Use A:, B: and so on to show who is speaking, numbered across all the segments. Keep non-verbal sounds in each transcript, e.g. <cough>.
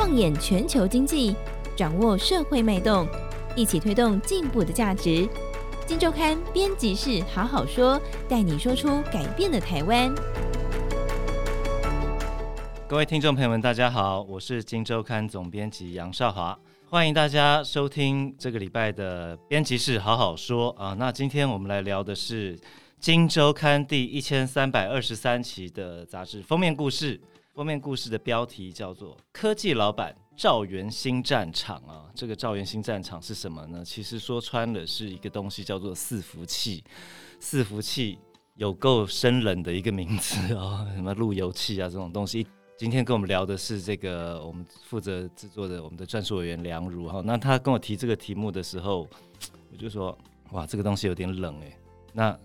A: 放眼全球经济，掌握社会脉动，一起推动进步的价值。金周刊编辑室好好说，带你说出改变的台湾。
B: 各位听众朋友们，大家好，我是金周刊总编辑杨少华，欢迎大家收听这个礼拜的编辑室好好说啊。那今天我们来聊的是金周刊第一千三百二十三期的杂志封面故事。封面故事的标题叫做《科技老板赵元新战场》啊，这个赵元新战场是什么呢？其实说穿了是一个东西，叫做伺服器。伺服器有够生冷的一个名字啊，什么路由器啊这种东西。今天跟我们聊的是这个我们负责制作的我们的专属委员梁如哈，那他跟我提这个题目的时候，我就说哇，这个东西有点冷哎。那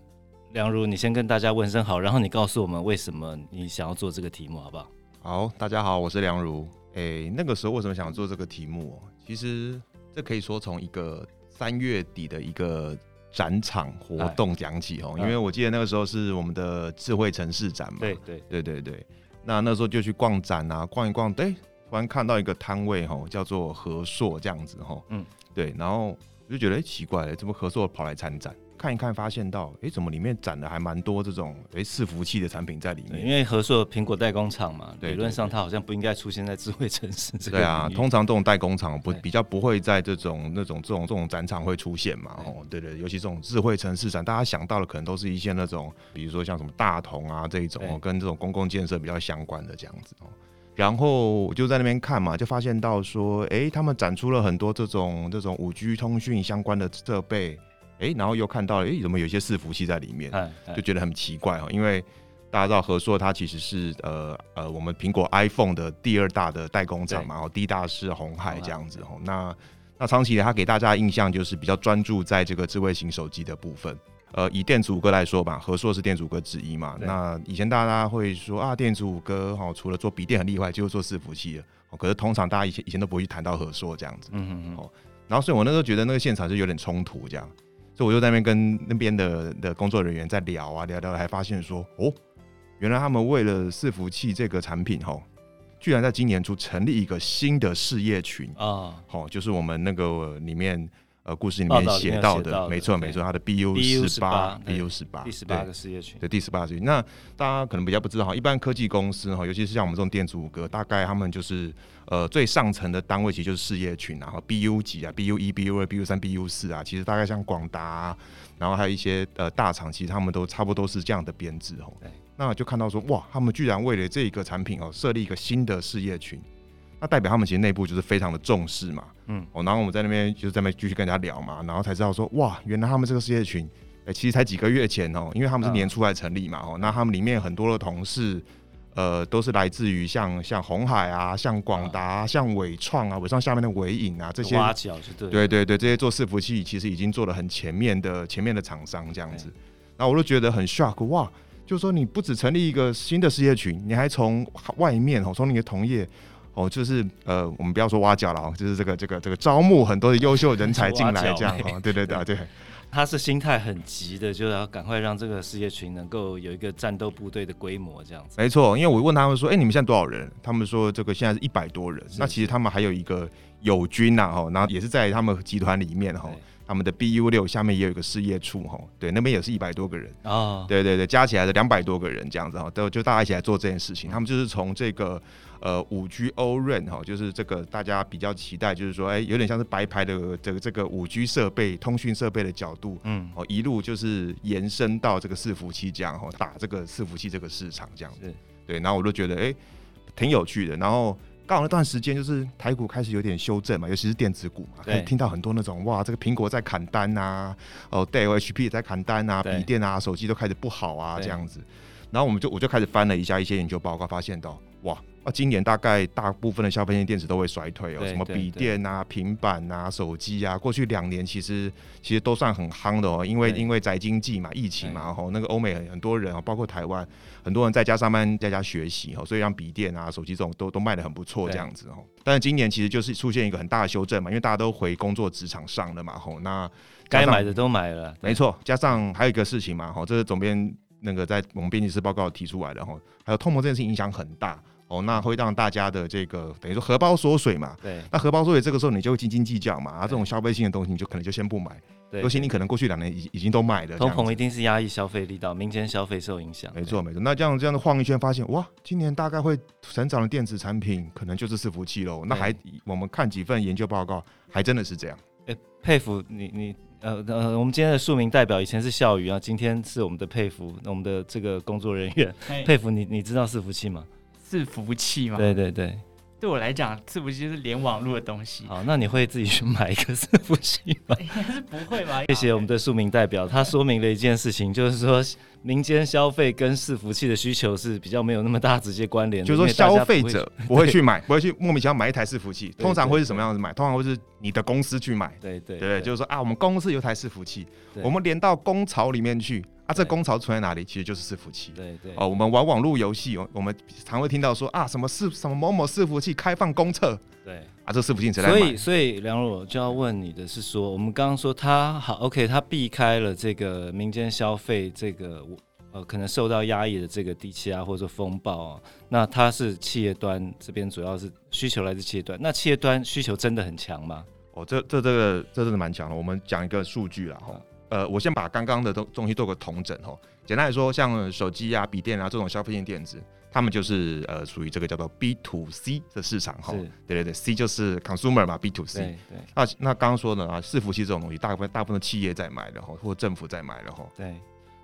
B: 梁如，你先跟大家问声好，然后你告诉我们为什么你想要做这个题目，好不好？
C: 好，大家好，我是梁如。诶、欸，那个时候为什么想做这个题目？其实这可以说从一个三月底的一个展场活动讲起哦，因为我记得那个时候是我们的智慧城市展嘛。对对对对对。那那时候就去逛展啊，逛一逛，对，突然看到一个摊位吼，叫做和硕这样子吼。嗯，对，然后我就觉得、欸、奇怪了，怎么和硕跑来参展？看一看，发现到，哎、欸，怎么里面展的还蛮多这种，哎、欸，伺服器的产品在里面。因为
B: 合作苹果代工厂嘛，理论上它好像不应该出现在智慧城市这个。
C: 对啊，<laughs> 通常这种代工厂不比较不会在这种那种这种这种展场会出现嘛。哦，对对，尤其这种智慧城市展，大家想到的可能都是一些那种，比如说像什么大同啊这一种，跟这种公共建设比较相关的这样子哦。然后我就在那边看嘛，就发现到说，哎、欸，他们展出了很多这种这种五 G 通讯相关的设备。哎，然后又看到了，哎，怎么有一些伺服器在里面，就觉得很奇怪哦。因为大家知道和硕它其实是呃呃我们苹果 iPhone 的第二大的代工厂嘛，然后第一大是红海这样子哦。那那长期以来它给大家的印象就是比较专注在这个智慧型手机的部分。呃，以电子五哥来说吧，和硕是电子五哥之一嘛。那以前大家会说啊，电子五哥哈，除了做笔电很厉害，就是做伺服器的。可是通常大家以前以前都不会去谈到和硕这样子。嗯嗯嗯。哦，然后所以我那时候觉得那个现场就有点冲突这样。所以我就在那边跟那边的的工作人员在聊啊聊聊，还发现说哦，原来他们为了伺服器这个产品哈，居然在今年初成立一个新的事业群啊，好，就是我们那个里面。呃，故事里面写到的，没错没错，它的 BU 十八，BU 十八，第十八个事业群，对，第十八个事业群。那大家可能比较不知道哈，一般科技公司哈，尤其是像我们这种电子五哥，大概他们就是呃最上层的单位其实就是事业群，然后 BU 几啊，BU 一、BU 二、BU 三、BU 四啊，其实大概像广达，然后还有一些呃大厂，其实他们都差不多是这样的编制哦。那就看到说哇，他们居然为了这一个产品哦，设立一个新的事业群。那代表他们其实内部就是非常的重视嘛，嗯，哦，然后我们在那边就是在那边继续跟人家聊嘛，然后才知道说，哇，原来他们这个事业群，哎、欸，其实才几个月前哦，因为他们是年初来成立嘛，哦，那他们里面很多的同事，呃，都是来自于像像红海啊，像广达、啊，像伟创啊，伟创下面的伟影啊这些，挖角是对，对对对，这些做伺服器其实已经做了很前面的前面的厂商这样子，那我都觉得很 shock，哇，就是说你不只成立一个新的事业群，你还从外面哦，从你的同业。哦，就是呃，我们不要说挖角了哦，就是这个这个这个招募很多的优秀人才进来这样哦，对对 <laughs> 对对，
B: 他是心态很急的，就要赶快让这个事业群能够有一个战斗部队的规模这样子。
C: 没错，因为我问他们说，哎、欸，你们现在多少人？他们说这个现在是一百多人，那其实他们还有一个友军呐哈，然后也是在他们集团里面哈。他们的 BU 六下面也有一个事业处哈，对，那边也是一百多个人啊，oh. 对对对，加起来的两百多个人这样子哈，都就大家一起来做这件事情。他们就是从这个呃五 G O-RAN 哈，就是这个大家比较期待，就是说哎、欸，有点像是白牌的这个这个五 G 设备、通讯设备的角度，嗯，哦，一路就是延伸到这个伺服器这样哈，打这个伺服器这个市场这样子，对，然后我就觉得哎、欸，挺有趣的，然后。刚好那段时间就是台股开始有点修正嘛，尤其是电子股嘛，可以听到很多那种哇，这个苹果在砍单呐、啊，哦对，HP 也在砍单啊，笔电啊，手机都开始不好啊这样子，然后我们就我就开始翻了一下一些研究报告，发现到哇。啊，今年大概大部分的消费性电子都会衰退哦，什么笔电啊、平板啊、手机啊，过去两年其实其实都算很夯的哦，因为因为宅经济嘛、疫情嘛，吼那个欧美很很多人哦，包括台湾很多人在家上班、在家学习哦，所以让笔电啊、手机这种都都卖的很不错这样子哦。但是今年其实就是出现一个很大的修正嘛，因为大家都回工作职场上了嘛，吼那
B: 该买的都买了，
C: 没错。加上还有一个事情嘛，吼这是总编那个在我们编辑室报告提出来的吼，还有通膨这件事情影响很大。哦，那会让大家的这个等于说荷包缩水嘛。
B: 对。
C: 那荷包缩水这个时候你就会斤斤计较嘛，啊，这种消费性的东西你就可能就先不买。
B: 对。
C: 尤其你可能过去两年已已经都买了。
B: 通膨一定是压抑消费力道，民间消费受影响。
C: 没错没错。那这样这样的晃一圈，发现哇，今年大概会成长的电子产品可能就是伺服器喽。那还我们看几份研究报告，还真的是这样。
B: 哎、欸，佩服你你呃呃，我们今天的庶民代表以前是笑宇啊，今天是我们的佩服，我们的这个工作人员佩服你，你知道伺服器吗？
D: 伺服器嘛？
B: 对对对，
D: 对我来讲，伺服器就是连网络的东西。
B: 好，那你会自己去买一个伺服器吗？
D: 应 <laughs> 该是不会吧。<laughs>
B: 谢谢我们的庶民代表，他说明了一件事情，就是说民间消费跟伺服器的需求是比较没有那么大直接关联的。
C: 就是说消费者 <laughs> 不会去买，不会去莫名其妙买一台伺服器，通常会是什么样子买？通常会是你的公司去买。
B: 对对
C: 对，就是说啊，我们公司有台伺服器，我们连到工巢里面去。啊，这工潮存在哪里？其实就是伺服器。
B: 对对。
C: 哦，我们玩网络游戏，我们常会听到说啊，什么伺什么某某伺服器开放公测。
B: 对。
C: 啊，这伺服器谁来
B: 买？所以，所以梁若就要问你的是说，我们刚刚说他好，OK，他避开了这个民间消费这个呃可能受到压抑的这个低气压或者说风暴啊，那他是企业端这边主要是需求来自企业端，那企业端需求真的很强吗？
C: 哦，这这这个这真的蛮强的。我们讲一个数据啦，哈。呃，我先把刚刚的东东西做个统整哦。简单来说，像手机啊、笔电啊这种消费性电子，他们就是呃属于这个叫做 B to C 的市场哈。对对对，C 就是 consumer 嘛，B to C 对。对。那那刚刚说的啊，伺服器这种东西，大部分大部分的企业在买的哈，或者政府在买的哈。
B: 对。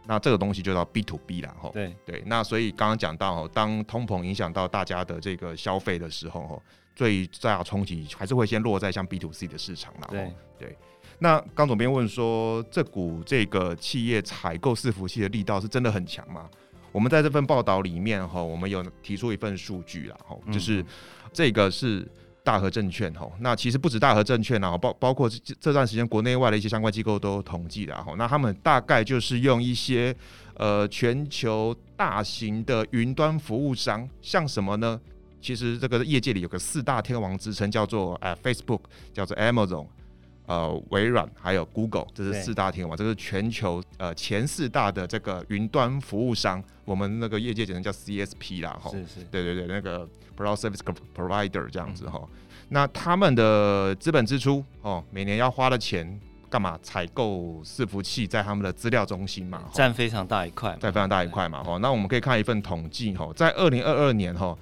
C: 那这个东西就叫 B to B 啦哈。
B: 对
C: 对。那所以刚刚讲到哈，当通膨影响到大家的这个消费的时候哈，最大冲击还是会先落在像 B to C 的市场啦。
B: 对
C: 对。那刚总编问说，这股这个企业采购伺服器的力道是真的很强吗？我们在这份报道里面哈，我们有提出一份数据啦，哈，就是这个是大和证券哈。那其实不止大和证券啊，包包括这这段时间国内外的一些相关机构都统计的哈。那他们大概就是用一些呃全球大型的云端服务商，像什么呢？其实这个业界里有个四大天王之称，叫做呃 Facebook，叫做 Amazon。呃，微软还有 Google，这是四大天王，这是全球呃前四大的这个云端服务商，我们那个业界简称叫 CSP 啦，哈，是是，对对对，那个 Cloud Service Provider 这样子哈、嗯。那他们的资本支出哦，每年要花的钱干嘛？采购伺服器在他们的资料中心嘛，
B: 占非常大一块，
C: 占非常大一块嘛，哈。那我们可以看一份统计哈，在二零二二年哈。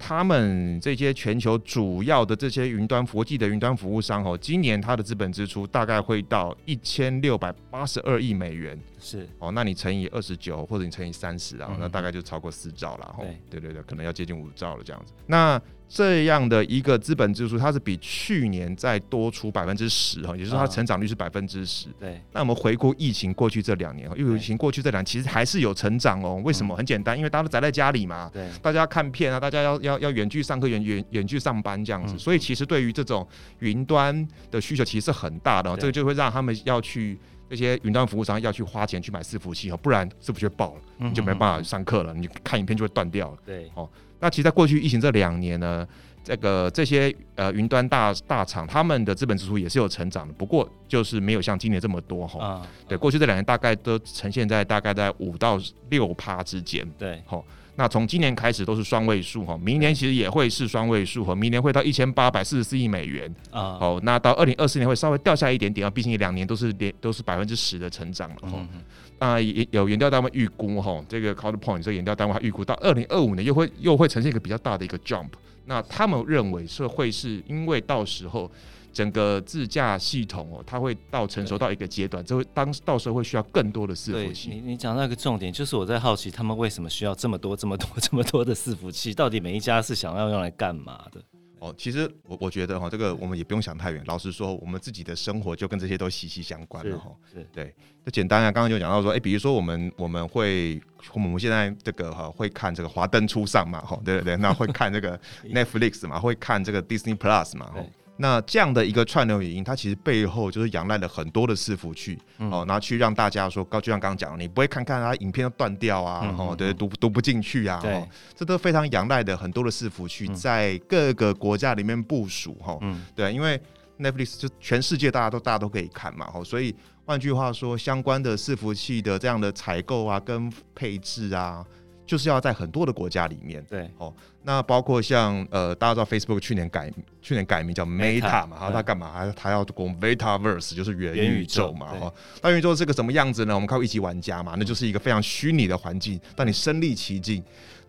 C: 他们这些全球主要的这些云端国际的云端服务商哦，今年它的资本支出大概会到一千六百八十二亿美元，
B: 是。
C: 哦，那你乘以二十九或者你乘以三十啊，那大概就超过四兆了，对对对，可能要接近五兆了这样子。那这样的一个资本支出，它是比去年再多出百分之十哈，也就是说它成长率是百分之十。对。那我们回顾疫情过去这两年，因为疫情过去这两年其实还是有成长哦。为什么？很简单，因为大家都宅在家里嘛。对。大家看片啊，大家要要要远距上课、远远远距上班这样子，所以其实对于这种云端的需求其实是很大的。这个就会让他们要去这些云端服务商要去花钱去买伺服器哦，不然伺服器爆了，你就没办法上课了，你看影片就会断掉了。对。哦。那其实，在过去疫情这两年呢，这个这些呃云端大大厂，他们的资本支出也是有成长的，不过就是没有像今年这么多哈。啊，对，过去这两年大概都呈现在大概在五到六趴之间。对，好，那从今年开始都是双位数哈，明年其实也会是双位数哈，明年会到一千八百四十四亿美元啊。好，那到二零二四年会稍微掉下一点点啊，毕竟两年都是连都是百分之十的成长了哈。嗯啊，也有研调单位预估哈，这个 Counterpoint 这个研调单位还预估到二零二五年又会又会呈现一个比较大的一个 jump。那他们认为是会是因为到时候整个自驾系统哦，它会到成熟到一个阶段，就会当到时候会需要更多的伺服器。
B: 你你讲到一个重点，就是我在好奇他们为什么需要这么多这么多这么多的伺服器，到底每一家是想要用来干嘛的？
C: 哦，其实我我觉得哈，这个我们也不用想太远。老实说，我们自己的生活就跟这些都息息相关了哈。是，对，就简单啊。刚刚就讲到说，哎、欸，比如说我们我们会我们现在这个哈会看这个华灯初上嘛，哈，对对对，那会看这个 <laughs> Netflix 嘛，会看这个 Disney Plus 嘛，那这样的一个串流影音，它其实背后就是仰赖了很多的伺服器，哦，然后去让大家说，高就像刚刚讲，你不会看看它影片都断掉啊，哦，对，读读不进去啊，对，这都非常仰赖的很多的伺服器在各个国家里面部署，哈，对，因为 Netflix 就全世界大家都大家都可以看嘛，哦，所以换句话说，相关的伺服器的这样的采购啊跟配置啊。就是要在很多的国家里面，对，哦，那包括像呃，大家知道 Facebook 去年改去年改名叫 Meta 嘛，然后它干嘛？它它要攻 Metaverse，就是元宇宙嘛。哈，那元宇宙是个什么样子呢？我们靠一级玩家嘛，那就是一个非常虚拟的环境，但你身临其境。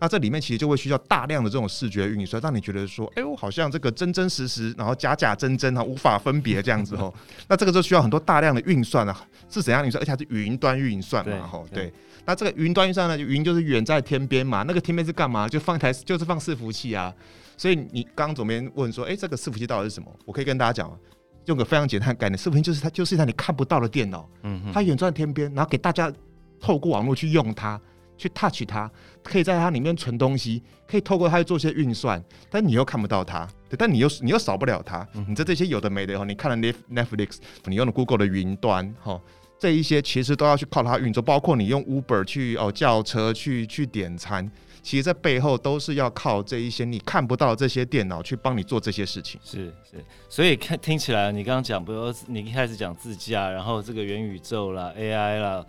C: 那这里面其实就会需要大量的这种视觉运算，让你觉得说，哎呦，好像这个真真实实，然后假假真真啊，无法分别这样子哦。<laughs> 那这个就需要很多大量的运算啊，是怎样运算？而且还是云端运算嘛，吼，对。那这个云端运算呢，云就是远在天边嘛，那个天边是干嘛？就放一台，就是放伺服器啊。所以你刚刚总编问说，哎，这个伺服器到底是什么？我可以跟大家讲，用个非常简单的概念，伺服器就是它就是一台你看不到的电脑，嗯，它远在天边，然后给大家透过网络去用它，去 touch 它，可以在它里面存东西，可以透过它去做些运算，但你又看不到它，对，但你又你又少不了它。你在这些有的没的哦，你看了 Netflix，你用了 Google 的云端，哈。这一些其实都要去靠它运作，包括你用 Uber 去哦叫车去去点餐，其实在背后都是要靠这一些你看不到这些电脑去帮你做这些事情。
B: 是是，所以看听起来，你刚刚讲，比如你一开始讲自驾，然后这个元宇宙啦、AI 啦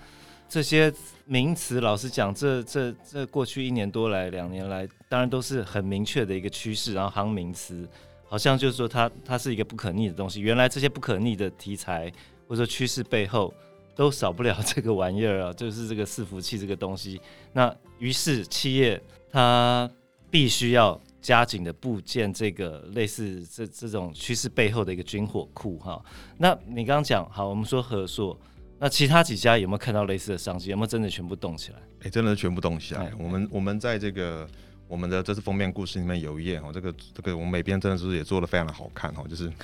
B: 这些名词，老实讲，这这这过去一年多来、两年来，当然都是很明确的一个趋势，然后行名词，好像就是说它它是一个不可逆的东西。原来这些不可逆的题材或者说趋势背后。都少不了这个玩意儿啊，就是这个伺服器这个东西。那于是企业它必须要加紧的部建这个类似这这种趋势背后的一个军火库哈。那你刚刚讲好，我们说合作，那其他几家有没有看到类似的商机？有没有真的全部动起来？
C: 哎、欸，真的全部动起来。我们我们在这个我们的这次封面故事里面有一页哦，这个这个我们每边真的是也做的非常的好看哦，就是。<laughs>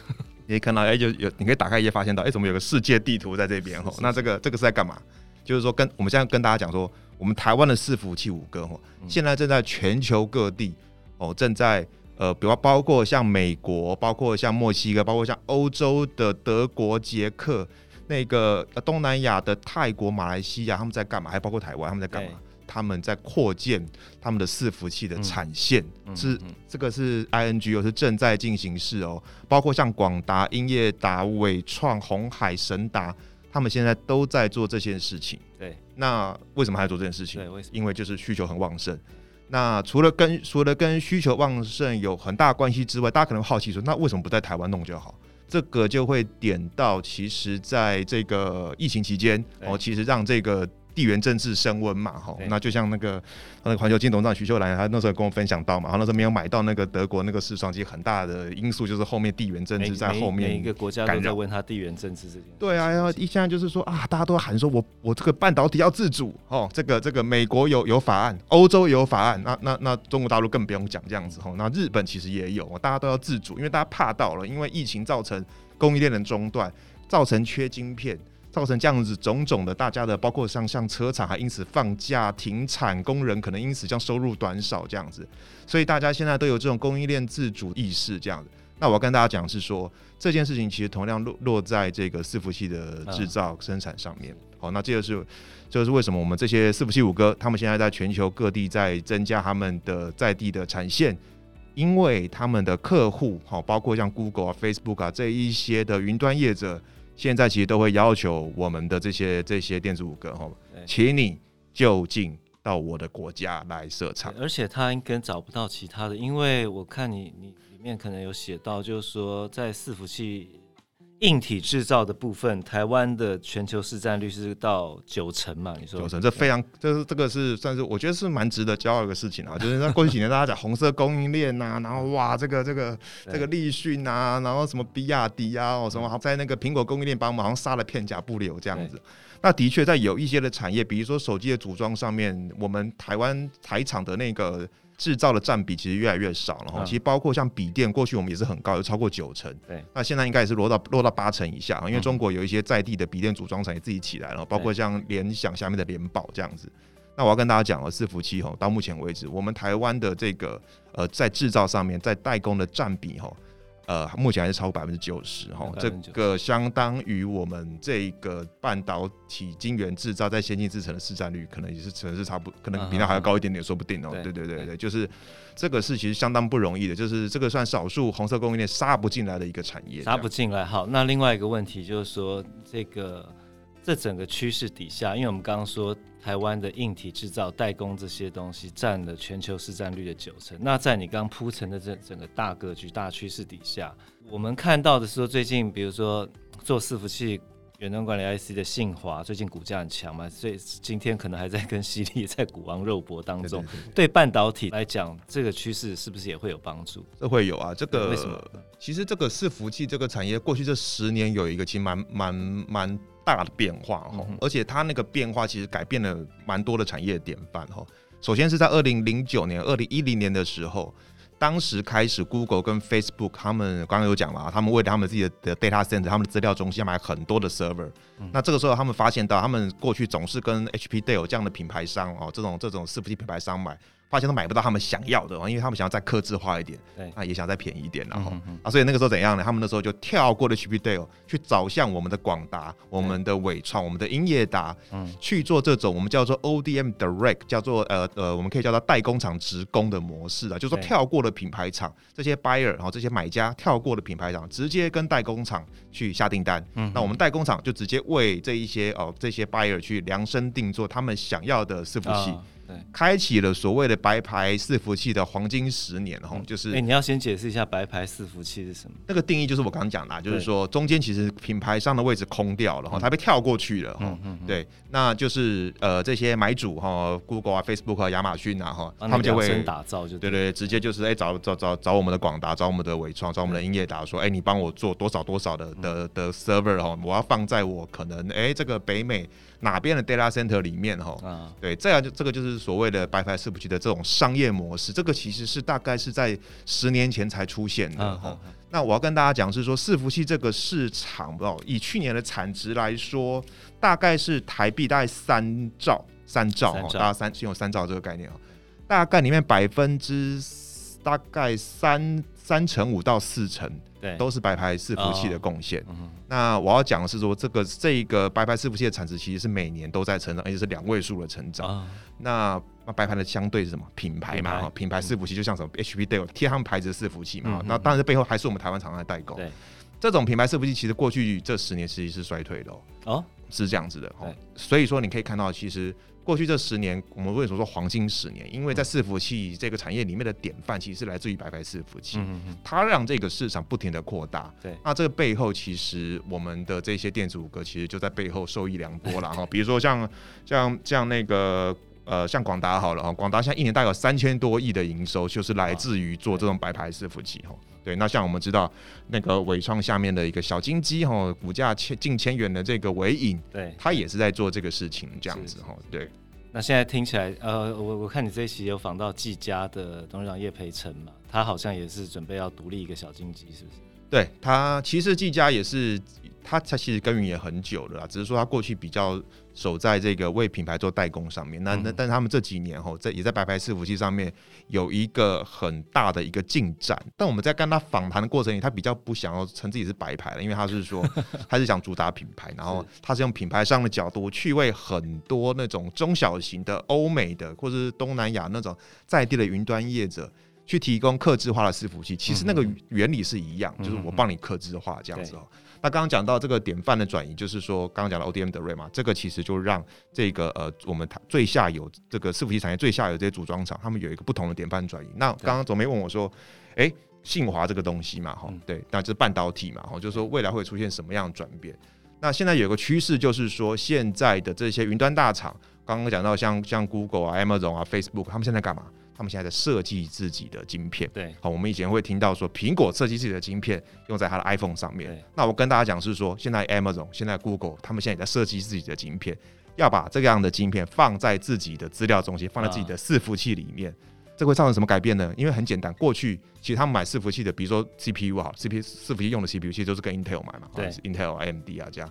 C: 你可以看到，哎、欸，就有你可以打开一页，发现到，哎、欸，怎么有个世界地图在这边？吼，那这个这个是在干嘛？就是说，跟我们现在跟大家讲说，我们台湾的伺服器五哥，吼，现在正在全球各地，哦，正在呃，比如包括像美国，包括像墨西哥，包括像欧洲的德国、捷克，那个东南亚的泰国、马来西亚，他们在干嘛？还包括台湾，他们在干嘛？他们在扩建他们的伺服器的产线，嗯、是、嗯嗯、这个是 ING 哦，是正在进行式哦。包括像广达、英业达、伟创、红海、神达，他们现在都在做这件事情。
B: 对，
C: 那为什么还要做这件事情？
B: 对，为什么？
C: 因为就是需求很旺盛。那除了跟除了跟需求旺盛有很大关系之外，大家可能好奇说，那为什么不在台湾弄就好？这个就会点到，其实在这个疫情期间哦，其实让这个。地缘政治升温嘛，哈，那就像那个那个环球金董事长徐秀兰，他那时候跟我分享到嘛，然后那时候没有买到那个德国那个视窗，其实很大的因素就是后面地缘政治在后面。
B: 每一个国家都在问他地缘政治这件事。
C: 对啊，然后一现在就是说啊，大家都喊说我我这个半导体要自主哦，这个这个美国有有法案，欧洲也有法案，那那那中国大陆更不用讲这样子哈，那日本其实也有，大家都要自主，因为大家怕到了，因为疫情造成供应链的中断，造成缺晶片。造成这样子种种的，大家的包括像像车厂还因此放假停产，工人可能因此将收入短少这样子，所以大家现在都有这种供应链自主意识这样子。那我要跟大家讲是说，这件事情其实同样落落在这个伺服器的制造生产上面。好，那这个是就是为什么我们这些伺服器五哥他们现在在全球各地在增加他们的在地的产线，因为他们的客户好，包括像 Google 啊、Facebook 啊这一些的云端业者。现在其实都会要求我们的这些这些电子五哥哈，请你就近到我的国家来设厂，
B: 而且他应该找不到其他的，因为我看你你里面可能有写到，就是说在伺服器。硬体制造的部分，台湾的全球市占率是到九成嘛？你说
C: 九成，这非常，这是这个是算是我觉得是蛮值得骄傲的事情啊。就是在过去几年，大家讲红色供应链呐，然后哇，这个这个这个立讯啊，然后什么比亚迪啊，哦什么在那个苹果供应链帮我们好像杀了片甲不留这样子。那的确在有一些的产业，比如说手机的组装上面，我们台湾台厂的那个。制造的占比其实越来越少了哈，其实包括像笔电，过去我们也是很高，有超过九成。对，那现在应该也是落到落到八成以下，因为中国有一些在地的笔电组装厂也自己起来了，包括像联想下面的联保这样子。那我要跟大家讲哦，伺服器哈，到目前为止，我们台湾的这个呃在制造上面，在代工的占比哈。呃，目前还是超过百分之九十哈，这个相当于我们这个半导体晶圆制造在先进制程的市占率，可能也是可能是差不，可能比那还要高一点点，说不定哦。对对对对，就是这个是其实相当不容易的，就是这个算少数红色供应链杀不进来的一个产业，
B: 杀不进来。好，那另外一个问题就是说，这个这整个趋势底下，因为我们刚刚说台湾的硬体制造、代工这些东西占了全球市占率的九成。那在你刚铺陈的这整个大格局、大趋势底下，我们看到的是说，最近比如说做伺服器。远端管理 IC 的信华最近股价很强嘛，所以今天可能还在跟犀利在股王肉搏当中。对，对，对，对半导体来讲，这个趋势是不是也会有帮助？
C: 这会有啊，这个
B: 为什么？
C: 其实这个伺服器这个产业过去这十年有一个其实蛮蛮蛮大的变化哈，嗯、而且它那个变化其实改变了蛮多的产业典范哈。首先是在二零零九年、二零一零年的时候。当时开始，Google 跟 Facebook 他们刚刚有讲了，他们为了他们自己的 data center，他们的资料中心要买很多的 server。嗯、那这个时候，他们发现到，他们过去总是跟 HP、Dell 这样的品牌商哦，这种这种伺服器品牌商买。发现都买不到他们想要的，因为他们想要再克制化一点，对，那也想再便宜一点，然后、啊，所以那个时候怎样呢？他们那时候就跳过了 HP Dell，去找向我们的广达、我们的伟创、我们的英业达，嗯，去做这种我们叫做 ODM Direct，叫做呃呃，我们可以叫它代工厂直供的模式啊，就是说跳过了品牌厂这些 buyer，然后这些买家跳过了品牌厂，直接跟代工厂去下订单，嗯，那我们代工厂就直接为这一些哦这些 buyer 去量身定做他们想要的伺服器。哦开启了所谓的白牌伺服器的黄金十年，哈，就是。哎，
B: 你要先解释一下白牌伺服器是什么？
C: 那个定义就是我刚刚讲的，就是说中间其实品牌商的位置空掉了，哈，它被跳过去了，哈，对，那就是呃这些买主哈，Google 啊、Facebook 啊、亚马逊啊，哈，他们就会
B: 打造，就
C: 对对，直接就是哎找找找找我们的广达，找我们的伟创，找我们的英业达，说哎你帮我做多少多少的的的 server 哈，我要放在我可能哎这个北美。哪边的 data center 里面哈，啊、对，这样就这个就是所谓的白牌伺服器的这种商业模式，这个其实是大概是在十年前才出现的哈。那我要跟大家讲是说，伺服器这个市场哦，以去年的产值来说，大概是台币大概三兆，三兆哈，大家三先有三兆这个概念啊，大概里面百分之大概三三成五到四成。对，都是白牌伺服器的贡献。哦嗯、那我要讲的是说，这个这一个白牌伺服器的产值其实是每年都在成长，而且是两位数的成长。哦、那那白牌的相对是什么？品牌嘛，品牌，品牌伺服器就像什么 HP、Dell 贴他们牌子的伺服器嘛。嗯、那当然，背后还是我们台湾厂商的代工。对，这种品牌伺服器其实过去这十年其实是衰退的哦。哦，是这样子的哦。所以说你可以看到，其实。过去这十年，我们为什么说黄金十年？因为在伺服器这个产业里面的典范，其实是来自于白牌伺服器，它让这个市场不停的扩大。对，那这个背后，其实我们的这些电子五哥其实就在背后受益良多了哈。比如说像像像那个呃，像广达好了哈，广达现在一年大概有三千多亿的营收，就是来自于做这种白牌伺服器哈。对，那像我们知道那个伟创下面的一个小金鸡哈，股价千近千元的这个伟影，对，他也是在做这个事情这样子哈。对，
B: 那现在听起来，呃，我我看你这一期有访到技嘉的董事长叶培成嘛，他好像也是准备要独立一个小金鸡，是不是？
C: 对他，其实技嘉也是。他他其实耕耘也很久了啦，只是说他过去比较守在这个为品牌做代工上面。那那但是他们这几年吼，在也在白牌伺服器上面有一个很大的一个进展。但我们在跟他访谈的过程里，他比较不想要称自己是白牌了，因为他是说 <laughs> 他是想主打品牌，然后他是用品牌商的角度去为很多那种中小型的欧美的或者是东南亚那种在地的云端业者去提供客制化的伺服器。其实那个原理是一样，就是我帮你客制化这样子哦。那刚刚讲到这个典范的转移，就是说刚刚讲的 ODM Direct 嘛，这个其实就让这个呃我们最下游这个伺服器产业最下游这些组装厂，他们有一个不同的典范转移。那刚刚总没问我说，哎、欸，信华这个东西嘛，哈，对，那就是半导体嘛，哈，就是说未来会出现什么样的转变？那现在有个趋势就是说，现在的这些云端大厂，刚刚讲到像像 Google 啊、Amazon 啊、Facebook，他们现在干嘛？他们现在在设计自己的晶片，对，好，我们以前会听到说苹果设计自己的晶片用在它的 iPhone 上面，那我跟大家讲是说，现在 Amazon、现在 Google，他们现在也在设计自己的晶片，要把这样的晶片放在自己的资料中心，放在自己的伺服器里面，啊、这会造成什么改变呢？因为很简单，过去其实他们买伺服器的，比如说 CPU 哈，CPU 伺服器用的 CPU 其实都是跟 Intel 买嘛，对，Intel、AMD 啊这样。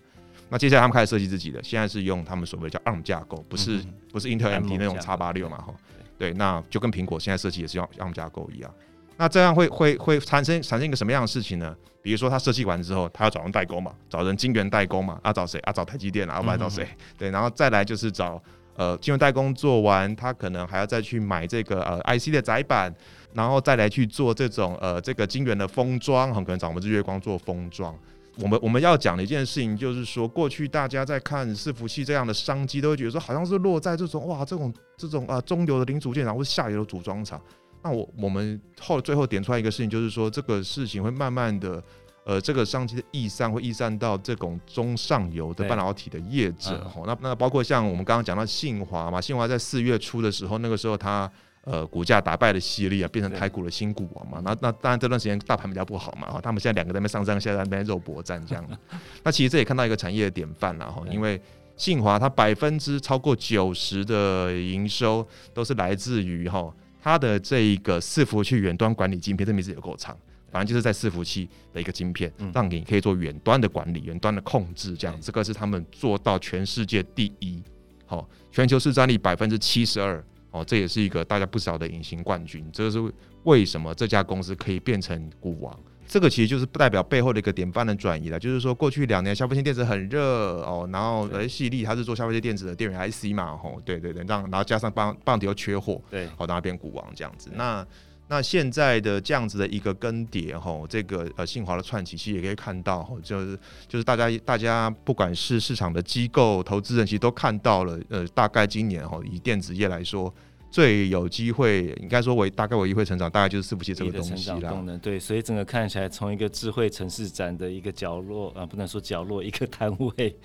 C: 那接下来他们开始设计自己的，现在是用他们所谓叫 ARM 架构，不是、嗯、不是 Intel、AMD 那种叉八六嘛，哈。对，那就跟苹果现在设计也是要 ARM 架构一样，那这样会会会产生产生一个什么样的事情呢？比如说他设计完之后，他要找人代工嘛，找人晶圆代工嘛，啊找谁？啊找台积电啊，要不然找谁？嗯、对，然后再来就是找呃晶圆代工做完，他可能还要再去买这个呃 IC 的载板，然后再来去做这种呃这个晶圆的封装，很可能找我们日月光做封装。我们我们要讲的一件事情，就是说，过去大家在看伺服器这样的商机，都会觉得说，好像是落在这种哇，这种这种啊中游的零组件厂或是下游的组装厂。那我我们后最后点出来一个事情，就是说，这个事情会慢慢的，呃，这个商机的溢散会溢散到这种中上游的半导体的业者。哈、嗯，那那包括像我们刚刚讲到信华嘛，信华在四月初的时候，那个时候它。呃，股价打败了矽力啊，变成台股的新股王嘛。那那当然这段时间大盘比较不好嘛，哈，他们现在两个在那边上上下下在那边肉搏战这样。<laughs> 那其实这也看到一个产业的典范了哈，因为信华它百分之超过九十的营收都是来自于哈它的这一个伺服器远端管理晶片，这名字有够长，反正就是在伺服器的一个晶片，让你可以做远端的管理、远端的控制，这样这个是他们做到全世界第一，好，全球市占率百分之七十二。哦，这也是一个大家不少的隐形冠军，这个是为什么这家公司可以变成股王？这个其实就是不代表背后的一个典范的转移了。就是说，过去两年消费性电子很热哦，然后呃，矽力它是做消费性电子的电源 IC 嘛，吼，对对对，让然后加上半半导体又缺货，对，好，让它变股王这样子。那那现在的这样子的一个更迭，吼，这个呃信华的串起，其实也可以看到，就是就是大家大家不管是市场的机构投资人，其实都看到了，呃，大概今年吼以电子业来说。最有机会，应该说为大概唯一会成长，大概就是伺服器这个东西啦。
B: 功能对，所以整个看起来，从一个智慧城市展的一个角落啊，不能说角落，一个摊位，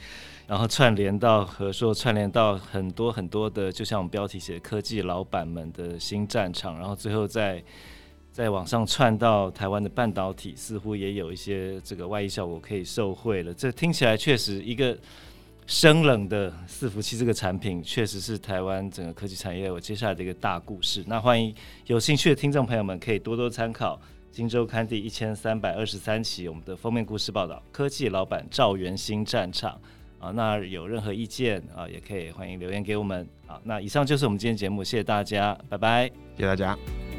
B: 然后串联到和说，串联到很多很多的，就像我们标题写的科技老板们的新战场，然后最后再再往上串到台湾的半导体，似乎也有一些这个外溢效果可以受惠了。这听起来确实一个。生冷的伺服器这个产品，确实是台湾整个科技产业我接下来的一个大故事。那欢迎有兴趣的听众朋友们，可以多多参考《今周刊》第一千三百二十三期我们的封面故事报道：科技老板赵元新战场啊。那有任何意见啊，也可以欢迎留言给我们。好，那以上就是我们今天节目，谢谢大家，拜拜，
C: 谢谢大家。